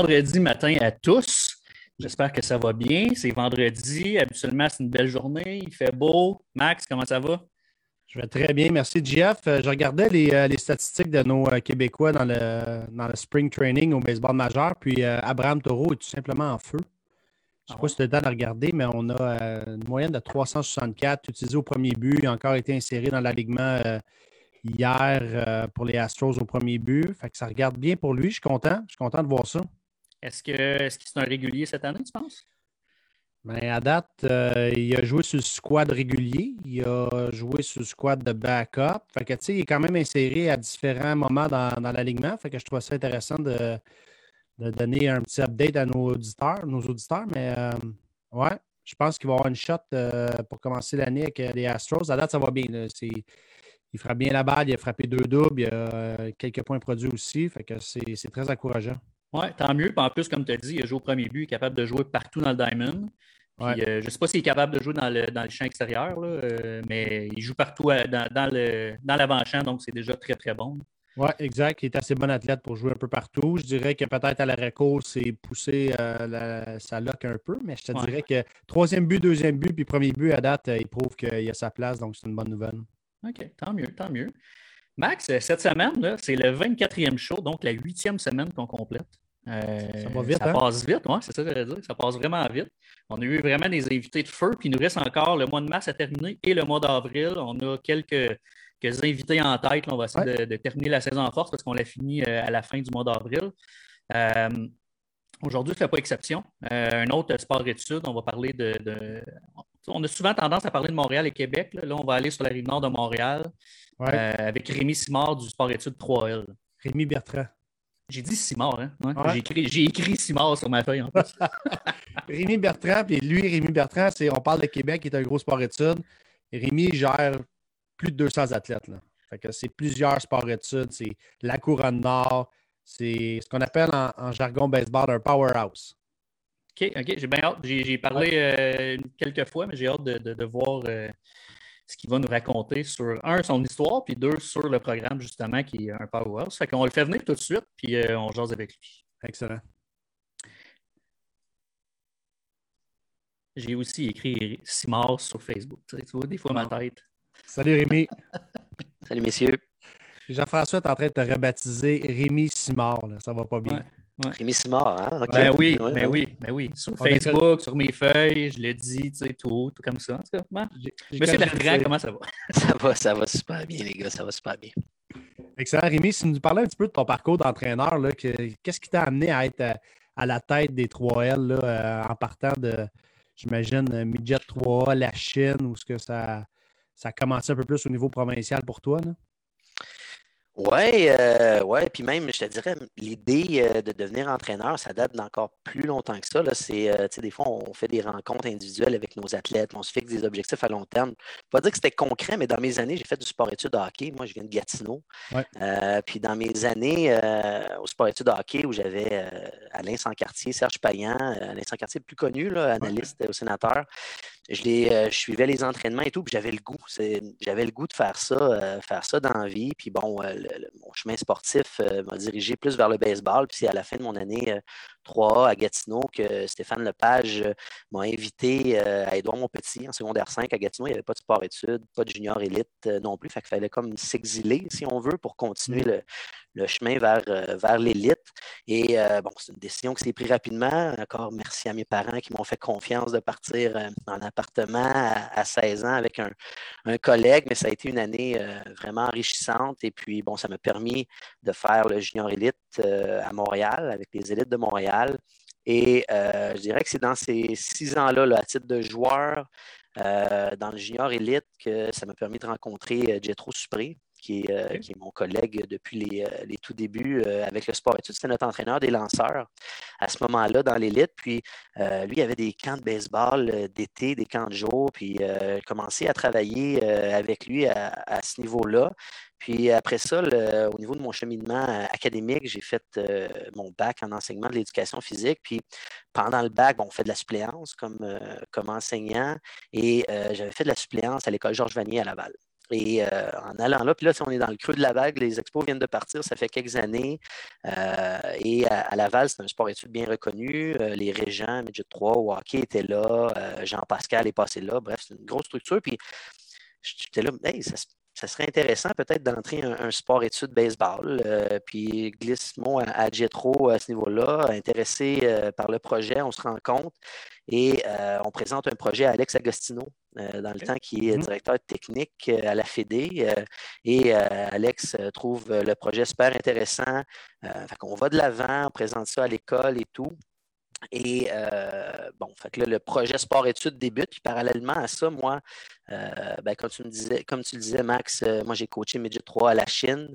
Vendredi matin à tous. J'espère que ça va bien. C'est vendredi. Habituellement, c'est une belle journée. Il fait beau. Max, comment ça va? Je vais très bien. Merci, Jeff. Euh, je regardais les, euh, statistiques de nos euh, Québécois dans le, dans le spring training au baseball majeur. Puis Abraham Taureau est tout simplement en feu. Je ne sais pas si tu as le temps de regarder, mais on a une moyenne de 364 utilisé au premier but. Il a encore été inséré dans l'alignement hier pour les Astros au premier but. Fait que ça regarde bien pour lui. Je suis content. Je suis content de voir ça. Est-ce que est-ce que c'est un régulier cette année, tu penses? Bien, à date, euh, il a joué sur le squad régulier, il a joué sur le squad de backup. Il est quand même inséré à différents moments dans, l'alignement. Je trouve ça intéressant de, donner un petit update à nos auditeurs, nos auditeurs. Mais euh, ouais, je pense qu'il va avoir une shot euh, pour commencer l'année avec les Astros. À date, ça va bien. il fera bien la balle, il a frappé deux doubles, il a quelques points produits aussi. C'est très encourageant. Oui, tant mieux. en plus, comme tu as dit, il a joué au premier but, il est capable de jouer partout dans le diamond. Euh, je ne sais pas s'il est capable de jouer dans le, dans le champ extérieur, euh, mais il joue partout euh, dans, dans l'avant-champ, donc c'est déjà très, très bon. Oui, exact. Il est assez bon athlète pour jouer un peu partout. Je dirais que peut-être à la récolte, c'est poussé sa lock un peu, mais je te dirais que troisième but, deuxième but, puis premier but à date, il prouve qu'il a sa place, donc c'est une bonne nouvelle. OK, tant mieux, tant mieux. Max, cette semaine, c'est le 24e show, donc la huitième semaine qu'on complète. Euh, ça va vite, Ça hein? passe vite, c'est ça que je dire. Ça passe vraiment vite. On a eu vraiment des invités de feu, puis il nous reste encore le mois de mars à terminer et le mois d'avril. On a quelques, quelques invités en tête. On va essayer de, terminer la saison en force parce qu'on l'a fini euh, à la fin du mois d'avril. Euh, aujourd'hui, ce n'est pas exception. un autre sport-études, on va parler de, On a souvent tendance à parler de Montréal et Québec. Là, on va aller sur la rive nord de Montréal avec Rémi Simard du sport-études 3L. Rémi Bertrand. J'ai dit Simard, hein? J'ai écrit, écrit Simard sur ma feuille en plus. Rémi Bertrand, puis lui, Rémi Bertrand, c'est, on parle de Québec, qui est un gros sport-études. Rémi gère plus de 200 athlètes. Là. Fait que c'est plusieurs sports-études. C'est la couronne nord. C'est ce qu'on appelle en, jargon baseball un powerhouse. OK, OK. J'ai bien hâte. J'ai, parlé euh, quelques fois, mais j'ai hâte de, voir euh, ce qu'il va nous raconter sur, un, son histoire, puis deux, sur le programme, justement, qui est un powerhouse. Fait qu'on le fait venir tout de suite, puis euh, on jase avec lui. Excellent. J'ai aussi écrit Simard sur Facebook. Tu, vois, des fois, ma tête. Salut Rémi. Salut messieurs. Jean-François est en train de te rebaptiser Rémi Simard. Ça va pas bien. Rémi Simard, hein? Ben oui, ben oui, ben oui. Sur Facebook, sur mes feuilles, je l'ai dit, tu sais, tout, tout comme ça. Monsieur Bertrand, comment ça va? Ça va, ça va super bien, les gars, ça va super bien. Excellent. Rémi, si tu nous parlais un petit peu de ton parcours d'entraîneur, qu'est-ce qui t'a amené à être à, la tête des 3L là, euh, en partant de, j'imagine, Midget 3A, la Chine, ou est-ce que ça, ça a commencé un peu plus au niveau provincial pour toi? Là? Oui, euh, ouais, puis même, je te dirais, l'idée euh, de devenir entraîneur, ça date d'encore plus longtemps que ça. Là. C'est, euh, des fois, on fait des rencontres individuelles avec nos athlètes, on se fixe des objectifs à long terme. Pas dire que c'était concret, mais dans mes années, j'ai fait du sport-études de hockey. Moi, je viens de Gatineau. puis dans mes années au sport-études de hockey, où j'avais Alain Sancartier, Serge Payan, Alain Sancartier, plus connu, là, analyste au sénateur, je, je, suivais les entraînements et tout, puis j'avais le goût. J'avais le goût de faire ça, faire ça dans la vie. Puis bon, mon chemin sportif euh, m'a dirigé plus vers le baseball. Puis c'est à la fin de mon année 3A euh, à Gatineau que Stéphane Lepage euh, m'a invité à Édouard Montpetit en secondaire 5 à Gatineau. Il n'y avait pas de sport-études, pas de junior élite non plus. Fait qu'il fallait comme s'exiler, si on veut, pour continuer mmh. le, chemin vers, vers l'élite. Et bon, c'est une décision qui s'est prise rapidement. Encore merci à mes parents qui m'ont fait confiance de partir en appartement à, 16 ans avec un, un, collègue, mais ça a été une année vraiment enrichissante. Et puis, bon, ça m'a permis de faire le junior élite euh, à Montréal, avec les élites de Montréal. Et euh, je dirais que c'est dans ces six ans-là, à titre de joueur, euh, dans le junior élite, que ça m'a permis de rencontrer Jetro Supré, qui est, mon collègue depuis les, tout débuts avec le sport études. C'était notre entraîneur des lanceurs à ce moment-là dans l'élite. Puis lui, il avait des camps de baseball d'été, des camps de jour. Puis j'ai commencé à travailler avec lui à ce niveau-là. Puis après ça, au niveau de mon cheminement euh, académique, j'ai fait euh, mon bac en enseignement de l'éducation physique. Puis pendant le bac, on fait de la suppléance comme, euh, comme enseignant et j'avais fait de la suppléance à l'école Georges Vanier à Laval. Et en allant là, puis là, on est dans le creux de la vague, les expos viennent de partir, ça fait quelques années. et à, Laval, c'est un sport-études bien reconnu. les Régents, Midget 3, hockey étaient là. Jean-Pascal est passé là. Bref, c'est une grosse structure. Puis j'étais là, hey, ça, serait intéressant peut-être d'entrer un, sport-études baseball. Euh, puis glisse à, à Jetro à ce niveau-là, intéressé euh, par le projet, on se rend compte et euh, on présente un projet à Alex Agostino dans le temps qui est mm-hmm. directeur technique à la Fédé. et Alex trouve le projet super intéressant. on va de l'avant, on présente ça à l'école et tout. Et euh, bon, fait que le projet sport-études débute. Puis parallèlement à ça, moi, euh, ben, comme, tu me disais, comme tu le disais, Max, euh, moi j'ai coaché Midget 3 à la Chine.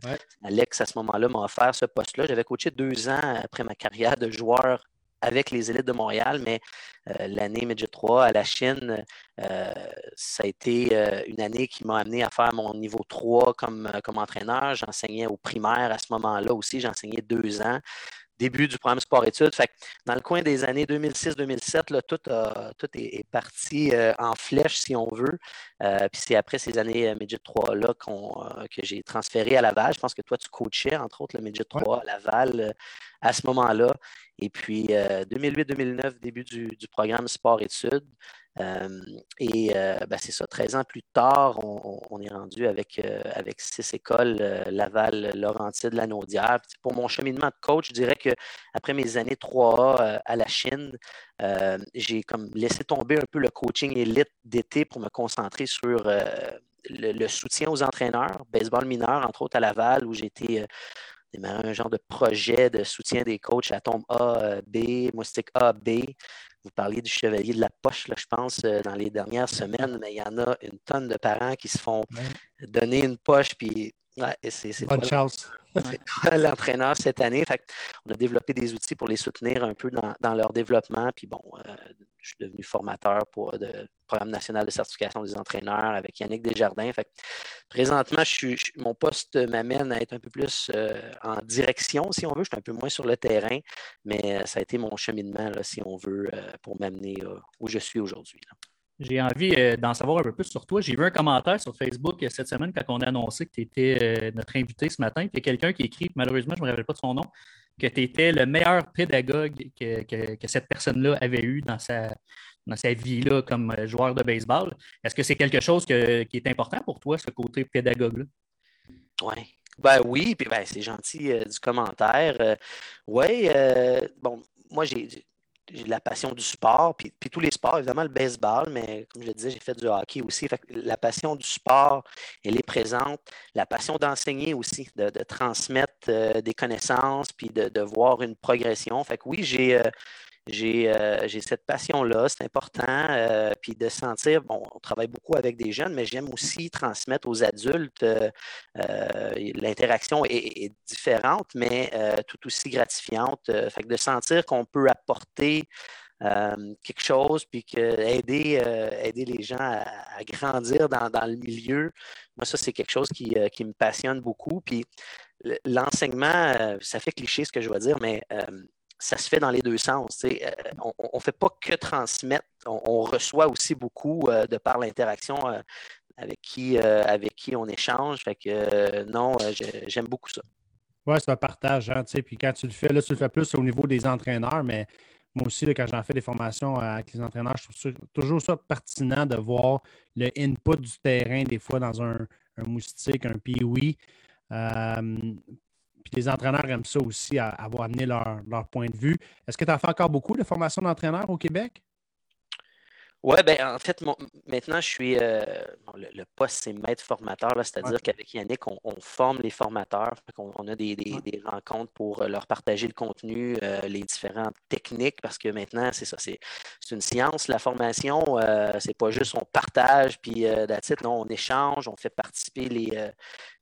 Alex, à ce moment-là, m'a offert ce poste-là. J'avais coaché deux ans après ma carrière de joueur avec les élites de Montréal, mais l'année Midget 3 à la Chine, ça a été une année qui m'a amené à faire mon niveau 3 comme, comme entraîneur. J'enseignais au primaire à ce moment-là aussi, j'enseignais deux ans début du programme sport-études. dans le coin des années 2006-2007, tout, tout est, parti euh, en flèche, si on veut. Euh, puis c'est après ces années euh, Midget 3-là que j'ai transféré à Laval. Je pense que toi, tu coachais, entre autres, le Midget 3 à Laval à ce moment-là. Et puis, 2008-2009, début du, programme sport-études. Euh, et euh, ben, c'est ça, 13 ans plus tard, on, est rendu avec, euh, avec six écoles, Laval, Laurentide, Lanaudière. Pour mon cheminement de coach, je dirais qu'après mes années 3A à la Chine, j'ai comme laissé tomber un peu le coaching élite d'été pour me concentrer sur le, soutien aux entraîneurs, baseball mineur, entre autres à Laval, où j'ai été un genre de projet de soutien des coachs à tombe A, B, moustique A, B. Vous parliez du chevalier de la poche, là, je pense, euh, dans les dernières semaines, mais il y en a une tonne de parents qui se font donner une poche, puis ouais, c'est Bonne chance. l'entraîneur cette année. on a développé des outils pour les soutenir un peu dans, leur développement. Puis bon, euh, je suis devenu formateur pour le Programme national de certification des entraîneurs avec Yannick Desjardins. Fait présentement, mon poste m'amène à être un peu plus euh, en direction, si on veut. Je suis un peu moins sur le terrain, mais euh, ça a été mon cheminement, si on veut, pour m'amener où je suis aujourd'hui. J'ai envie euh, d'en savoir un peu plus sur toi. J'ai vu un commentaire sur Facebook euh, cette semaine quand on a annoncé que tu étais euh, notre invité ce matin. Y a quelqu'un qui écrit, malheureusement, je ne me rappelle pas de son nom, que tu étais le meilleur pédagogue que, cette personne-là avait eu dans sa, dans sa vie là, comme joueur de baseball. Est-ce que c'est quelque chose qui est important pour toi, ce côté pédagogue-là? Ouais. Ben oui, puis ben, c'est gentil du commentaire. oui, bon, moi j'ai j'ai la passion du sport, puis, tous les sports, évidemment le baseball, mais comme je le disais, j'ai fait du hockey aussi. la passion du sport, elle est présente. La passion d'enseigner aussi, de, transmettre euh, des connaissances, puis de, voir une progression. Fait que oui, j'ai euh, euh, j'ai cette passion-là, c'est important. Euh, puis de sentir, bon, on travaille beaucoup avec des jeunes, mais j'aime aussi transmettre aux adultes. Euh, l'interaction est, différente, mais tout aussi gratifiante. fait que de sentir qu'on peut apporter quelque chose, puis que aider, aider les gens à, grandir dans, le milieu, moi, ça, c'est quelque chose qui, qui, me passionne beaucoup. Puis l'enseignement, ça fait cliché ce que je vais dire, mais ça se fait dans les deux sens. Euh, on ne fait pas que transmettre, on, reçoit aussi beaucoup euh, de par l'interaction euh, avec, qui, on échange. Fait que non, j'aime beaucoup ça. Oui, c'est un partage. Hein, puis quand tu le fais, là, tu le fais plus au niveau des entraîneurs, mais moi aussi, quand j'en fais des formations avec les entraîneurs, je trouve toujours ça pertinent de voir le input du terrain, des fois dans un, moustique, un pee puis les entraîneurs aiment ça aussi, avoir amené leur, leur point de vue. Est-ce que tu as fait encore beaucoup de formation d'entraîneurs au Québec? Oui, ben en fait, maintenant, je suis. Euh, le, poste, c'est maître formateur, c'est-à-dire qu'avec Yannick, on, forme les formateurs. On, a des, rencontres pour euh, leur partager le contenu, euh, les différentes techniques, parce que maintenant, c'est ça, c'est une science, la formation. c'est pas juste on partage, puis titre, non, on échange, on fait participer les,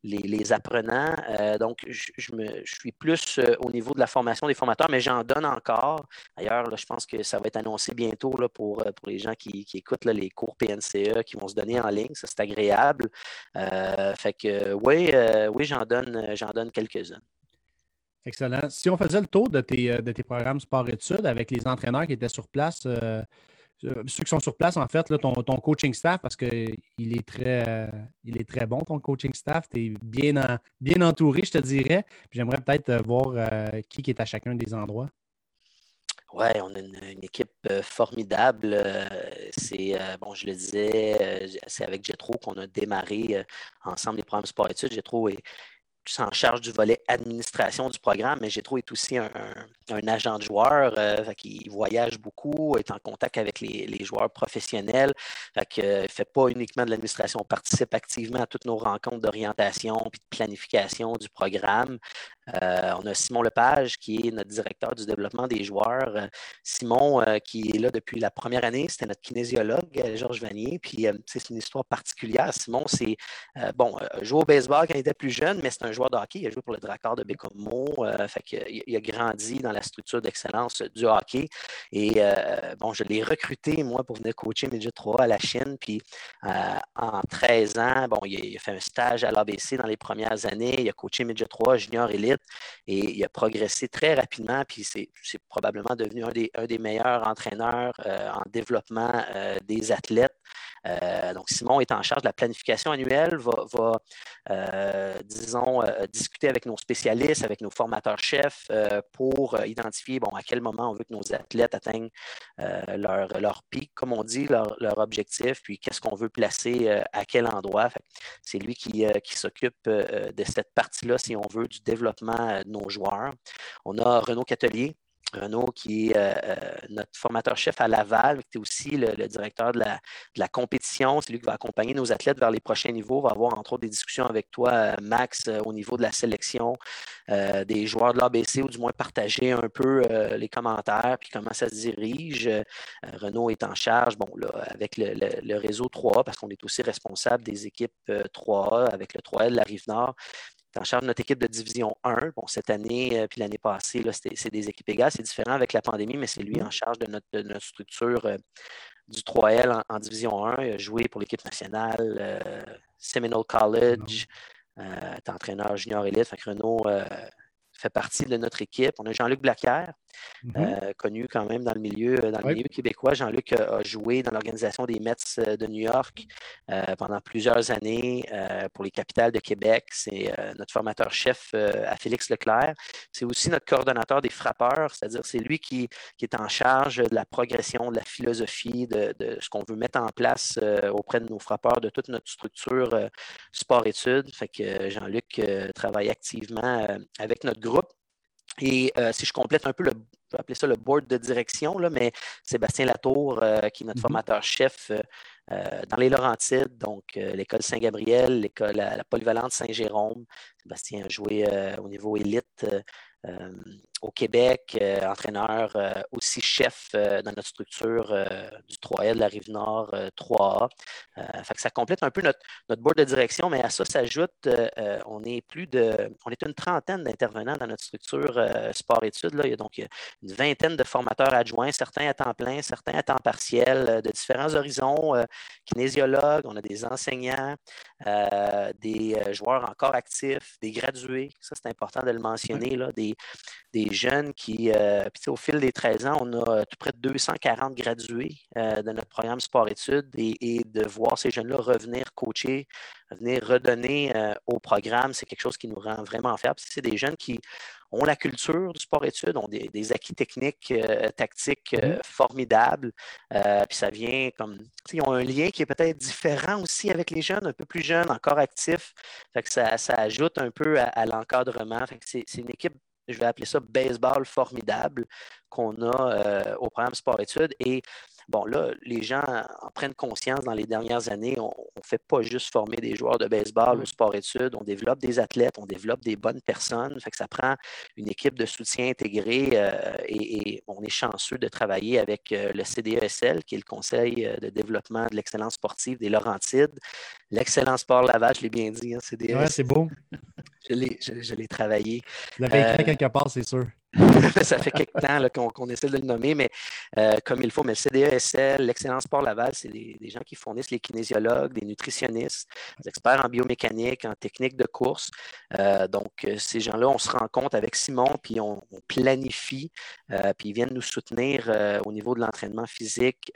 les, apprenants. donc, je, me, je suis plus au niveau de la formation des formateurs, mais j'en donne encore. D'ailleurs, je pense que ça va être annoncé bientôt là, pour, pour les gens qui qui, écoutent les cours PNCE qui vont se donner en ligne. Ça, c'est agréable. Euh, fait que oui, euh, oui j'en donne, donne quelques-uns. Excellent. Si on faisait le tour de tes, euh, de tes programmes sport-études avec les entraîneurs qui étaient sur place, ceux qui sont sur place, en fait, là, ton, coaching staff, parce qu'il est, très, est très bon, ton coaching staff. Tu es bien, bien entouré, je te dirais. J'aimerais peut-être voir qui est à chacun des endroits. Oui, on a une, équipe formidable. c'est, bon, je le disais, c'est avec Jetro qu'on a démarré ensemble les programmes sport-études. Jetro est, en charge du volet administration du programme, mais Gétro est aussi un, agent de joueur. Euh, il voyage beaucoup, est en contact avec les, joueurs professionnels. il ne fait pas uniquement de l'administration, on participe activement à toutes nos rencontres d'orientation et de planification du programme. Euh, on a Simon Lepage, qui est notre directeur du développement des joueurs. Euh, Simon, euh, qui est là depuis la première année, c'était notre kinésiologue, Georges Vanier. Puis c'est une histoire particulière. Simon, c'est bon, joué au baseball quand il était plus jeune, mais c'est un joueur de hockey. Il a joué pour le Dracard de Bécomo. il a grandi dans la structure d'excellence du hockey. Et bon, je l'ai recruté, moi, pour venir coacher Midget 3 à la Chine. Puis en 13 ans, bon, il a, fait un stage à l'ABC dans les premières années. Il a coaché Midget 3, junior élite. Et il a progressé très rapidement, puis c'est probablement devenu un des, meilleurs entraîneurs euh, en développement euh, des athlètes. Euh, donc, Simon est en charge de la planification annuelle, va, disons, discuter avec nos spécialistes, avec nos formateurs-chefs pour identifier bon, à quel moment on veut que nos athlètes atteignent leur, leur pic, comme on dit, leur, leur objectif, puis qu'est-ce qu'on veut placer à quel endroit. C'est lui qui, qui s'occupe de cette partie-là, si on veut, du développement euh, nos joueurs. On a Renaud Catelier, Renaud, qui est euh, euh, notre formateur-chef à Laval, qui est aussi le, directeur de la, compétition. C'est lui qui va accompagner nos athlètes vers les prochains niveaux. On va avoir entre autres des discussions avec toi, Max, au niveau de la sélection des joueurs de l'ABC, ou du moins partager un peu les commentaires, puis comment ça se dirige. Renaud est en charge, bon, là, avec le, réseau 3 parce qu'on est aussi responsable des équipes 3A avec le 3L de la Rive-Nord en charge de notre équipe de division 1. Bon, cette année, euh, puis l'année passée, c'est des équipes égales. C'est différent avec la pandémie, mais c'est lui en charge de notre, structure euh, du 3L en, division 1. Il a joué pour l'équipe nationale, euh, Seminole College, est entraîneur junior élite. Fait que Renaud fait partie de notre équipe. On a Jean-Luc Blaquière, Mhm. Euh, connu quand même dans le milieu, dans le milieu québécois. Jean-Luc a, joué dans l'organisation des Mets euh, de New York euh, pendant plusieurs années pour les capitales de Québec. C'est notre formateur-chef à Félix Leclerc. C'est aussi notre coordonnateur des frappeurs, c'est-à-dire c'est lui qui, est en charge de la progression, de la philosophie, de, ce qu'on veut mettre en place auprès de nos frappeurs, de toute notre structure sport-études. Fait que Jean-Luc travaille activement avec notre groupe. Et euh, si je complète un peu le, je vais appeler ça le board de direction, là, mais Sébastien Latour, euh, qui est notre mm-hmm. formateur-chef euh, dans les Laurentides, donc l'école Saint-Gabriel, l'école la, la, polyvalente Saint-Jérôme. Sébastien a joué au niveau élite au Québec, euh, entraîneur euh, aussi chef euh, dans notre structure du 3L de la Rive-Nord 3A. Fait que ça complète un peu notre, notre board de direction, mais à ça s'ajoute, on est plus de, on est une trentaine d'intervenants dans notre structure sport-études. Il y a donc une vingtaine de formateurs adjoints, certains à temps plein, certains à temps partiel, de différents horizons, kinésiologues, on a des enseignants, des joueurs encore actifs, des gradués, ça c'est important de le mentionner, là, des, des jeunes qui, euh, au fil des 13 ans, on a tout près de 240 gradués euh, de notre programme sport-études et, de voir ces jeunes-là revenir coacher, revenir redonner euh, au programme, c'est quelque chose qui nous rend vraiment fiers. C'est des jeunes qui ont la culture du sport-études, ont des, acquis techniques, tactiques mm-hmm. formidables. puis ça vient comme. Ils ont un lien qui est peut-être différent aussi avec les jeunes, un peu plus jeunes, encore actifs. Fait que ça, ajoute un peu à, à l'encadrement. C'est une équipe je vais appeler ça baseball formidable qu'on a euh, au programme sport-études. Bon, là, les gens en prennent conscience dans les dernières années. On ne fait pas juste former des joueurs de baseball au sport-études, on développe des athlètes, on développe des bonnes personnes. Fait que ça prend une équipe de soutien intégrée euh, et, on est chanceux de travailler avec euh, le CDESL, qui est le Conseil de développement de l'excellence sportive des Laurentides. L'excellence sport Laval, je l'ai bien dit, hein, CDESL. Ouais, c'est beau. je l'ai travaillé. Vous l'avez écrit quelque part, c'est sûr. ça fait quelques temps qu'on essaie de le nommer, mais euh, comme il faut. Mais le CDESL, l'Excellence Sport Laval, c'est des, gens qui fournissent les kinésiologues, des nutritionnistes, des experts en biomécanique, en technique de course. donc, ces gens-là, on se rend compte avec Simon, puis on, planifie, puis ils viennent nous soutenir au niveau de l'entraînement physique,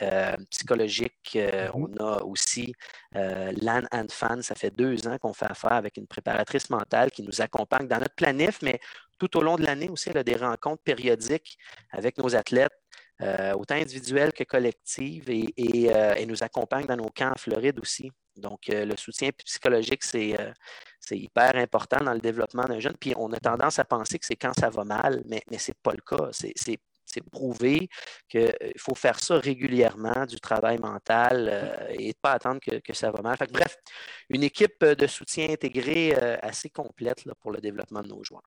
psychologique. Mm-hmm. On a aussi LAN and Fan. Ça fait deux ans qu'on fait affaire avec une préparatrice mentale qui nous accompagne dans notre planif, mais tout au long de l'année aussi, elle a des rencontres périodiques avec nos athlètes, euh, autant individuelles que collectives, et, euh, nous accompagne dans nos camps en Floride aussi. Donc, euh, le soutien psychologique, c'est hyper important dans le développement d'un jeune. Puis, on a tendance à penser que c'est quand ça va mal, mais, ce n'est pas le cas. C'est prouvé qu'il faut faire ça régulièrement, du travail mental et pas attendre que, ça va mal. bref, une équipe de soutien intégrée assez complète pour le développement de nos joueurs.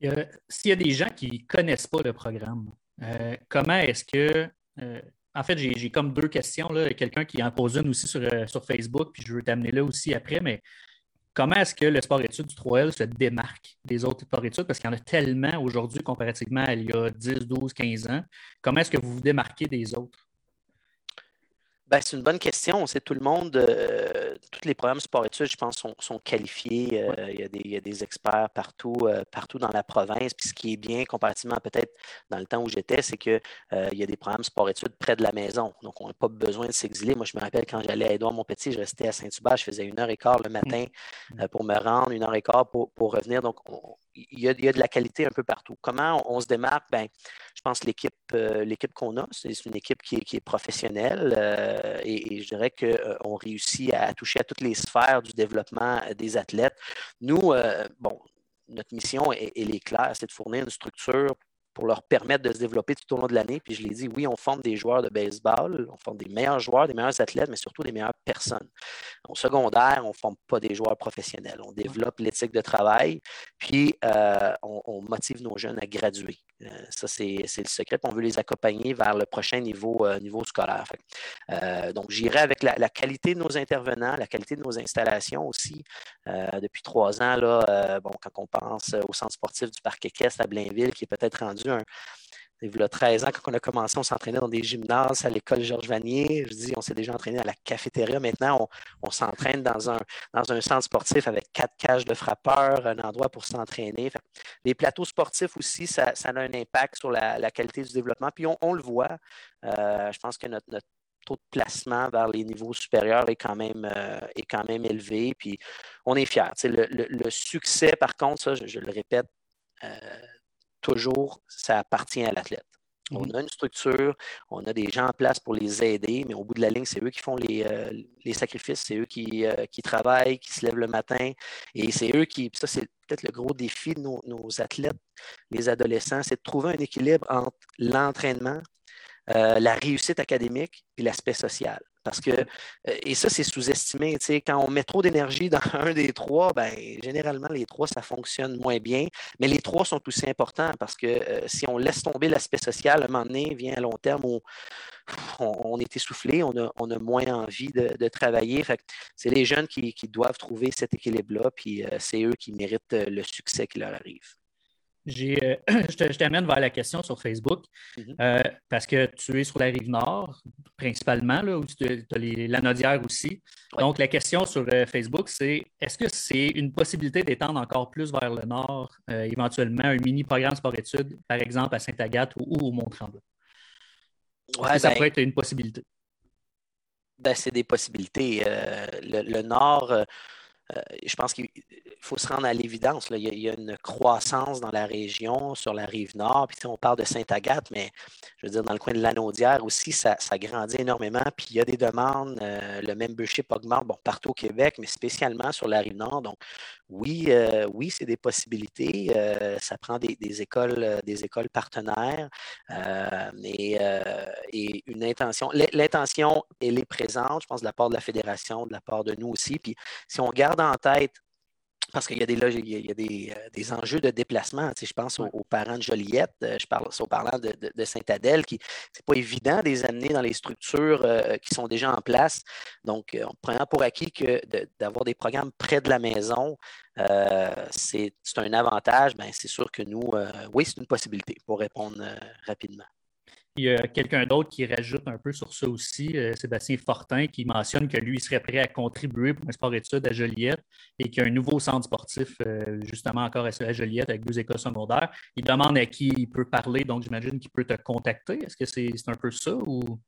S'il y a des gens qui ne connaissent pas le programme, euh, comment est-ce que. Euh, en fait, j'ai comme deux questions. Quelqu'un qui en pose une aussi euh, sur, Facebook, puis je veux t'amener là aussi après, mais comment est-ce que le sport-études du 3L se démarque des autres sports-études? Parce qu'il y en a tellement aujourd'hui comparativement à il y a 10, 12, 15 ans. Comment est-ce que vous vous démarquez des autres? Ben, c'est une bonne question. C'est tout le monde, tous les programmes sport-études, je pense, sont, qualifiés. Euh, il, y a des, experts partout, euh, partout dans la province. Puis ce qui est bien, comparativement peut-être dans le temps où j'étais, c'est qu'il y a des programmes sport-études près de la maison. Donc, on n'a pas besoin de s'exiler. Moi, je me rappelle quand j'allais à Édouard Montpetit, je restais à Saint-Hubert, je faisais une heure et quart le matin mmh. pour me rendre, une heure et quart pour, revenir. Donc, il y, a, de la qualité un peu partout. Comment on, se démarque? Ben, je pense que l'équipe, l'équipe qu'on a, c'est une équipe qui est, professionnelle. Euh, et, je dirais qu'on euh, réussit à toucher à toutes les sphères du développement euh, des athlètes. Nous, bon, notre mission, elle, est claire, c'est de fournir une structure pour leur permettre de se développer tout au long de l'année. Puis je l'ai dit, oui, on forme des joueurs de baseball, on forme des meilleurs joueurs, des meilleurs athlètes, mais surtout des meilleures personnes. Au secondaire, on ne forme pas des joueurs professionnels. On développe l'éthique de travail, puis on, motive nos jeunes à graduer. Euh, ça, c'est le secret. on veut les accompagner vers le prochain niveau, euh, niveau scolaire. Euh, donc, j'irai avec la, qualité de nos intervenants, la qualité de nos installations aussi. depuis trois ans, là, bon, quand on pense au centre sportif du Parc équestre à Blainville, qui est peut-être rendu un, il y a 13 ans, quand on a commencé, on s'entraînait dans des gymnases à l'école Georges Vanier. Je dis, on s'est déjà entraîné à la cafétéria. Maintenant, on, s'entraîne dans un, dans un centre sportif avec quatre cages de frappeurs, un endroit pour s'entraîner. les plateaux sportifs aussi, ça, a un impact sur la, qualité du développement. Puis on, le voit. Euh, je pense que notre, taux de placement vers les niveaux supérieurs est quand même, euh, est quand même élevé. Puis on est fiers. Le, succès, par contre, ça, je, le répète, euh, toujours, ça appartient à l'athlète. On a une structure, on a des gens en place pour les aider, mais au bout de la ligne, c'est eux qui font les, euh, sacrifices, c'est eux euh, qui, travaillent, qui se lèvent le matin, et c'est eux qui, ça c'est peut-être le gros défi de nos, nos athlètes, les adolescents, c'est de trouver un équilibre entre l'entraînement, euh, la réussite académique et l'aspect social. Parce que, euh, et ça, c'est sous-estimé. Quand on met trop d'énergie dans un des trois, ben, généralement, les trois, ça fonctionne moins bien. Mais les trois sont aussi importants parce que euh, si on laisse tomber l'aspect social, à un moment donné, vient à long terme où on, est essoufflé, on a, moins envie de, travailler. c'est les jeunes qui, doivent trouver cet équilibre-là, puis c'est eux qui méritent le succès qui leur arrive. Euh, je t'amène vers la question sur Facebook mhm. euh, parce que tu es sur la rive nord, principalement, là, où tu as les, la aussi. Donc, la question sur euh, Facebook, c'est est-ce que c'est une possibilité d'étendre encore plus vers le nord, éventuellement, un mini-programme sport-études, par exemple à Sainte-Agathe ou, au Mont-Tremblant? ça ben pourrait être une possibilité? Ben, c'est des possibilités. le, nord euh, je pense qu'il faut se rendre à l'évidence. Il, y a une croissance dans la région, sur la rive nord. Puis on parle de Sainte-Agathe, mais je veux dire, dans le coin de l'Anaudière aussi, ça, grandit énormément. Puis il y a des demandes. Euh, le membership augmente bon, partout au Québec, mais spécialement sur la rive nord. Donc, oui, euh, oui, c'est des possibilités. ça prend des, écoles, des écoles partenaires et, et, une intention. L'intention, elle est présente, je pense, de la part de la Fédération, de la part de nous aussi. Puis si on regarde en tête parce qu'il y a des, il y a des, euh, des, enjeux de déplacement. Tu je pense aux, parents de Joliette, euh, je parle aux parents de, de, Saint-Adèle, qui c'est pas évident de les amener dans les structures euh, qui sont déjà en place. Donc, on prend pour acquis que d'avoir des programmes près de la maison, c'est un avantage. ben, c'est sûr que nous, oui, c'est une possibilité pour répondre rapidement. Il y a quelqu'un d'autre qui rajoute un peu sur ça aussi, euh, Sébastien Fortin, qui mentionne que lui serait prêt à contribuer pour un sport-études à Joliette et qu'il y a un nouveau centre sportif, euh, justement encore à Joliette, avec deux écoles secondaires. Il demande à qui il peut parler, donc j'imagine qu'il peut te contacter. Est-ce que c'est un peu ça ou?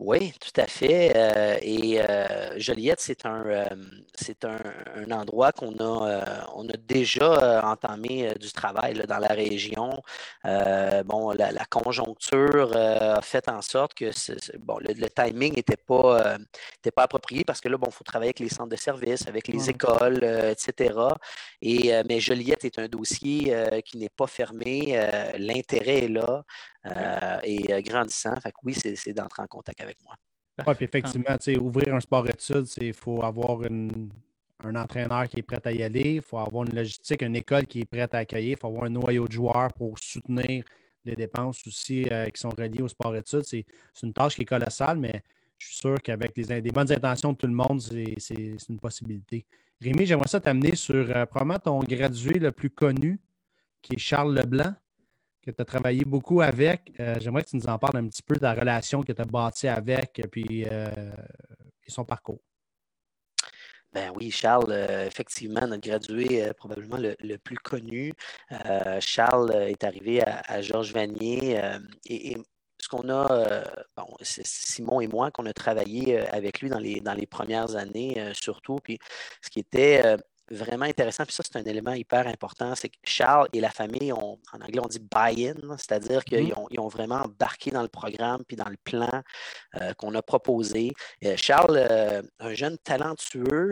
Oui, tout à fait. Euh, et euh, Joliette, c'est un, euh, c'est un, endroit qu'on a, on a déjà entamé du travail dans la région. bon, la, conjoncture a fait en sorte que bon, le, timing n'était pas, pas approprié parce que là, bon, il faut travailler avec les centres de services, avec les écoles, etc. Et, mais Joliette est un dossier qui n'est pas fermé. L'intérêt est là. Euh, et euh, grandissant. Fait que oui, c'est d'entrer en contact avec moi. Oui, puis effectivement, ouvrir un sport études, il faut avoir un entraîneur qui est prêt à y aller, il faut avoir une logistique, une école qui est prête à accueillir, il faut avoir un noyau de joueurs pour soutenir les dépenses aussi euh, qui sont reliées au sport études. C'est une tâche qui est colossale, mais je suis sûr qu'avec les, bonnes intentions de tout le monde, c'est une possibilité. Rémi, j'aimerais ça t'amener sur probablement ton gradué le plus connu, qui est Charles Leblanc que tu as travaillé beaucoup avec. Euh, j'aimerais que tu nous en parles un petit peu de la relation que tu as bâtie avec puis, euh, et son parcours. Ben oui, Charles, euh, effectivement, notre gradué probablement le, plus connu. Charles est arrivé à, Georges Vanier et, ce qu'on a, bon, c'est Simon et moi qu'on a travaillé avec lui dans les, dans les premières années surtout. Puis ce qui était vraiment intéressant. Puis ça, c'est un élément hyper important. C'est que Charles et la famille, ont, en anglais, on dit buy-in, c'est-à-dire qu'ils mmh ont, vraiment embarqué dans le programme puis dans le plan euh, qu'on a proposé. Euh, Charles, euh, un jeune talentueux,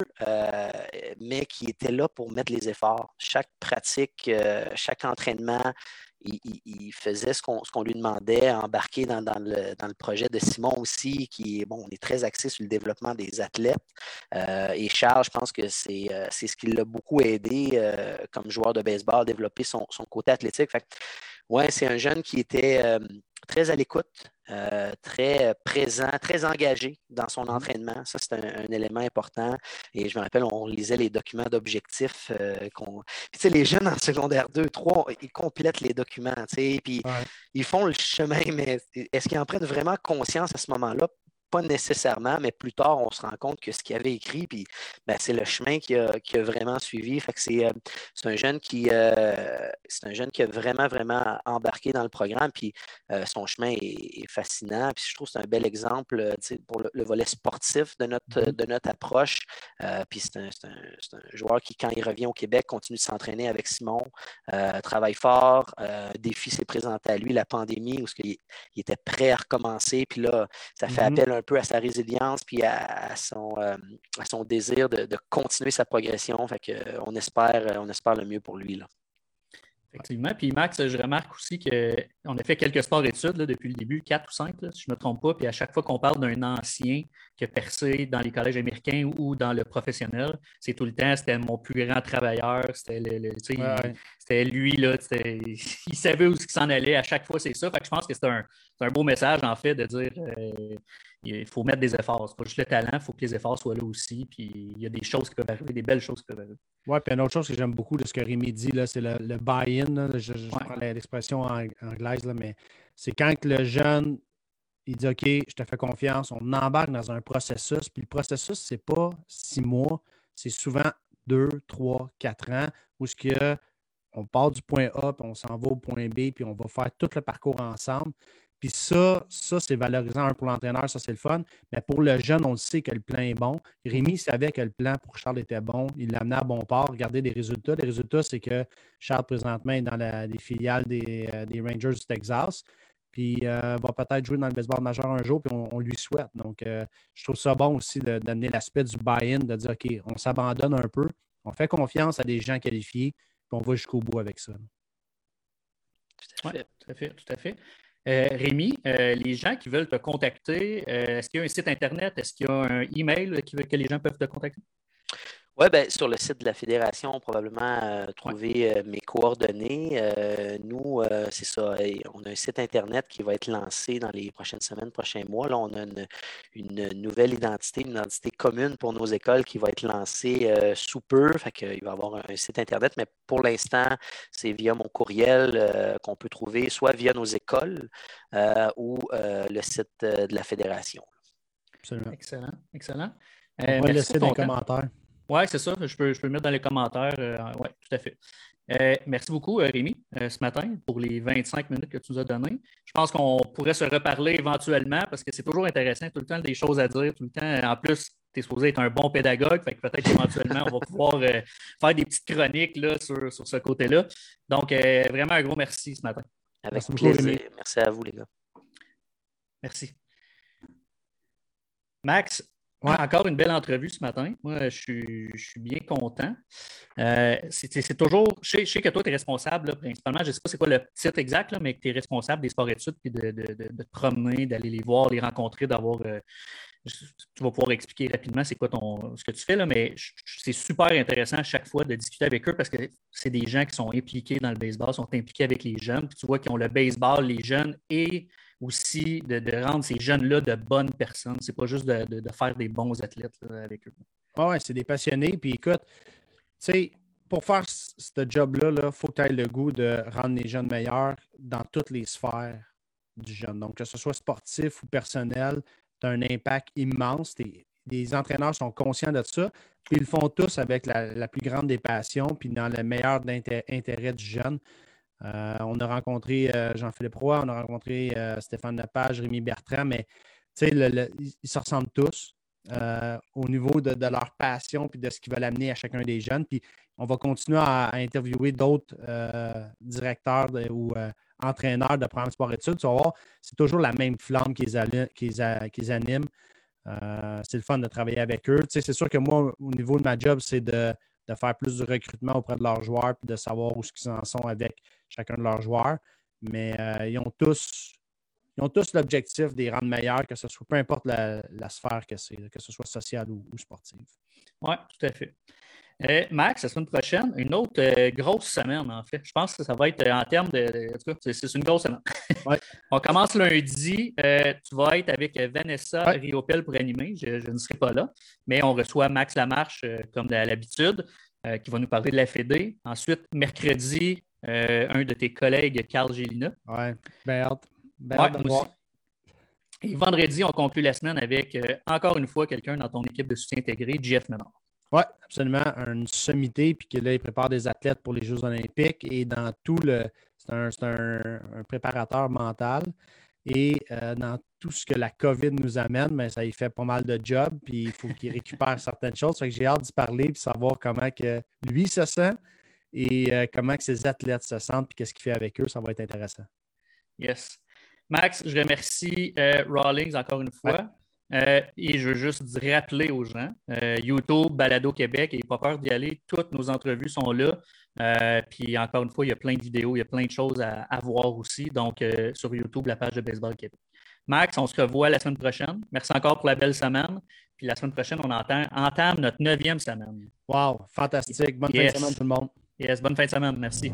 mais qui était là pour mettre les efforts. Chaque pratique, chaque entraînement, il, faisait ce qu'on lui demandait, embarquer dans, le, projet de Simon aussi, qui est, bon, on est très axé sur le développement des athlètes. Euh, et Charles, je pense que c'est euh, ce qui l'a beaucoup aidé euh, comme joueur de baseball à développer son, côté athlétique. Ouais, c'est un jeune qui était très à l'écoute, euh, très présent, très engagé dans son mmh entraînement. Ça, c'est un, élément important. Et je me rappelle, on lisait les documents d'objectifs. Euh, tu sais, les jeunes en secondaire 2, 3, ils complètent les documents, puis ils font le chemin, mais est-ce qu'ils en prennent vraiment conscience à ce moment-là? Pas nécessairement, mais plus tard, on se rend compte que ce qu'il avait écrit, puis ben, c'est le chemin qui a, vraiment suivi. Fait que c'est, euh, un jeune qui euh, c'est un jeune qui a vraiment, vraiment embarqué dans le programme, puis euh, son chemin est, fascinant. Puis je trouve que c'est un bel exemple pour le, volet sportif de notre, mm-hmm. de notre approche. puis c'est un, joueur qui, quand il revient au Québec, continue de s'entraîner avec Simon, travaille fort. défi s'est présenté à lui, la pandémie, où il, il était prêt à recommencer. Puis là, ça fait mm-hmm. appel un peu à sa résilience puis à, son, euh, son désir de, continuer sa progression. Fait euh, on, espère, euh, on espère le mieux pour lui. Là. Effectivement. Puis Max, je remarque aussi qu'on a fait quelques sports-études depuis le début, quatre ou cinq, si je ne me trompe pas. Puis à chaque fois qu'on parle d'un ancien qui a percé dans les collèges américains ou dans le professionnel, c'est tout le temps, c'était mon plus grand travailleur, c'était lui, là, il savait où il s'en allait. À chaque fois, c'est ça. Fait que je pense que c'est un, beau message, en fait, de dire il faut mettre des efforts. Ce pas juste le talent, il faut que les efforts soient là aussi. Puis il y a des choses qui peuvent arriver, des belles choses qui peuvent arriver. Oui, puis une autre chose que j'aime beaucoup de ce que Rémi dit, c'est le, buy-in. Je, prends l'expression anglaise, là, mais c'est quand le jeune il dit OK, je te fais confiance, on embarque dans un processus. Puis le processus, ce n'est pas six mois, c'est souvent deux, trois, quatre ans où ce que on part du point A, puis on s'en va au point B, puis on va faire tout le parcours ensemble. Puis ça, ça c'est valorisant pour l'entraîneur, ça c'est le fun. Mais pour le jeune, on le sait que le plan est bon. Rémi savait que le plan pour Charles était bon. Il l'a amené à bon port. Regardez les résultats. Les résultats, c'est que Charles, présentement, est dans les filiales euh, des, Rangers du Texas. Puis euh, va peut-être jouer dans le baseball majeur un jour, puis on, lui souhaite. Donc, euh, je trouve ça bon aussi d'amener l'aspect du buy-in, de dire OK, on s'abandonne un peu, on fait confiance à des gens qualifiés, puis on va jusqu'au bout avec ça. Tout à fait, tout à fait. Tout à fait. Euh, Rémi, euh, les gens qui veulent te contacter, euh, est-ce qu'il y a un site Internet? Est-ce qu'il y a un email que les gens peuvent te contacter? Oui, ben, sur le site de la Fédération, probablement euh, trouver euh, mes coordonnées. Euh, nous, c'est ça. On a un site Internet qui va être lancé dans les prochaines semaines, prochains mois. Là, on a une, nouvelle identité, une identité commune pour nos écoles qui va être lancée sous peu. Fait qu'il va y avoir un, site Internet, mais pour l'instant, c'est via mon courriel qu'on peut trouver soit via nos écoles ou le site de la Fédération. Absolument. Excellent, excellent. on va laisser des commentaires. Oui, c'est ça. Je peux, je peux le mettre dans les commentaires. Euh, oui, tout à fait. Euh, merci beaucoup, euh, Rémi, ce matin, pour les 25 minutes que tu nous as données. Je pense qu'on pourrait se reparler éventuellement parce que c'est toujours intéressant, tout le temps des choses à dire, tout le temps. En plus, tu es supposé être un bon pédagogue, fait que peut-être éventuellement, on va pouvoir faire des petites chroniques là, sur, ce côté-là. Donc, vraiment un gros merci ce matin. Avec plaisir. Merci à vous, les gars. Merci. Max, encore une belle entrevue ce matin. Moi, je suis, bien content. Euh, c'est toujours. Je sais, que toi, tu es responsable, principalement. Je ne sais pas c'est quoi le titre exact, mais que tu es responsable des sports-études, puis de, te promener, d'aller les voir, les rencontrer, d'avoir. Euh, tu vas pouvoir expliquer rapidement c'est quoi ton, ce que tu fais, là, mais c'est super intéressant à chaque fois de discuter avec eux parce que c'est des gens qui sont impliqués dans le baseball, sont impliqués avec les jeunes. Puis tu vois qu'ils ont le baseball, les jeunes et aussi de, rendre ces jeunes-là de bonnes personnes. C'est pas juste de, faire des bons athlètes avec eux. Ah oui, c'est des passionnés. Puis écoute, tu sais, pour faire ce job-là, il faut que tu aies le goût de rendre les jeunes meilleurs dans toutes les sphères du jeune. Donc, que ce soit sportif ou personnel, tu as un impact immense. Les entraîneurs sont conscients de ça. Ils le font tous avec la, plus grande des passions, puis dans le meilleur intérêt du jeune. Euh, on a rencontré euh, Jean-Philippe Roy, on a rencontré euh, Stéphane Lepage, Rémi Bertrand, mais ils se ressemblent tous au niveau de, leur passion et de ce qu'ils veulent amener à chacun des jeunes. Puis on va continuer à, interviewer d'autres directeurs ou entraîneurs de programme sport-études. Tu vas voir, c'est toujours la même flamme qu'ils animent. c'est le fun de travailler avec eux. c'est sûr que moi, au niveau de ma job, c'est de, de faire plus de recrutement auprès de leurs joueurs et de savoir où ils en sont avec chacun de leurs joueurs. Mais euh, ils ont tous ils ont tous l'objectif des rendre meilleurs, que ce soit peu importe la, sphère que c'est, que ce soit sociale ou, sportive. Oui, tout à fait. Euh, Max, la semaine prochaine, une autre euh, grosse semaine, en fait. Je pense que ça va être en termes de. En tout cas, c'est, une grosse semaine. On commence lundi. tu vas être avec Vanessa Riopel pour animer. Je, ne serai pas là. Mais on reçoit Max Lamarche, comme à l'habitude, qui va nous parler de la Fédé. Ensuite, mercredi, un de tes collègues, Carl Gélina. Oui, bien Et vendredi, on conclut la semaine avec euh, encore une fois quelqu'un dans ton équipe de soutien intégré, Jeff Menard. Oui, absolument. Un sommité, puis que là, il prépare des athlètes pour les Jeux Olympiques et dans tout le. C'est un, préparateur mental. Et euh, dans tout ce que la COVID nous amène, mais ben, ça y fait pas mal de jobs, puis il faut qu'il récupère certaines choses. Fait que j'ai hâte d'y parler et savoir comment que lui se sent et euh, comment que ces athlètes se sentent et qu'est-ce qu'il fait avec eux. Ça va être intéressant. Yes. Max, je remercie euh, Rawlings encore une fois. Euh, et je veux juste rappeler aux gens, YouTube, Balado Québec, et pas peur d'y aller, toutes nos entrevues sont là. puis encore une fois, il y a plein de vidéos, il y a plein de choses à, voir aussi. Donc, sur YouTube, la page de Baseball Québec. Max, on se revoit la semaine prochaine. Merci encore pour la belle semaine. Puis la semaine prochaine, on entame notre neuvième semaine. Wow, fantastique. Bonne fin de semaine tout le monde. Yes, bonne fin de semaine. Merci.